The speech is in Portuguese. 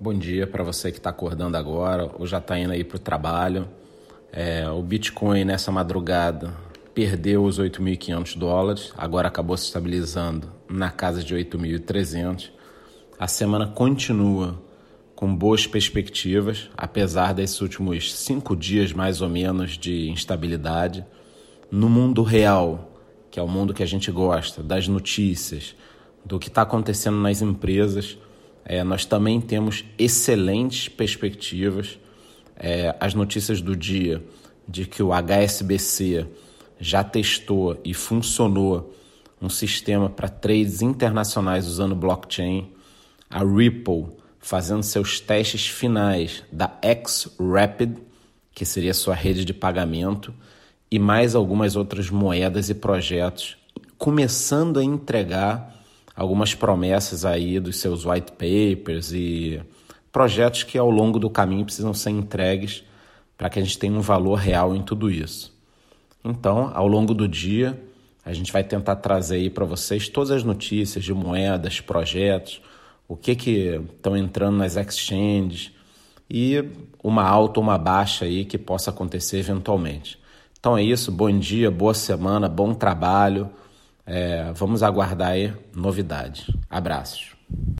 Bom dia para você que está acordando agora ou já está indo aí para o trabalho. É, o Bitcoin nessa madrugada perdeu os 8.500 dólares, agora acabou se estabilizando na casa de 8.300. A semana continua com boas perspectivas, apesar desses últimos cinco dias mais ou menos de instabilidade. No mundo real, que é o mundo que a gente gosta, das notícias, do que está acontecendo nas empresas, é, nós também temos excelentes perspectivas. É, as notícias do dia de que o HSBC já testou e funcionou um sistema para trades internacionais usando blockchain. A Ripple fazendo seus testes finais da X-Rapid, que seria sua rede de pagamento, e mais algumas outras moedas e projetos começando a entregar algumas promessas aí dos seus white papers e projetos que ao longo do caminho precisam ser entregues para que a gente tenha um valor real em tudo isso. Então, ao longo do dia, a gente vai tentar trazer aí para vocês todas as notícias de moedas, projetos, o que que estão entrando nas exchanges e uma alta ou uma baixa aí que possa acontecer eventualmente. Então é isso, bom dia, boa semana, bom trabalho. É, vamos aguardar aí novidades. Abraços.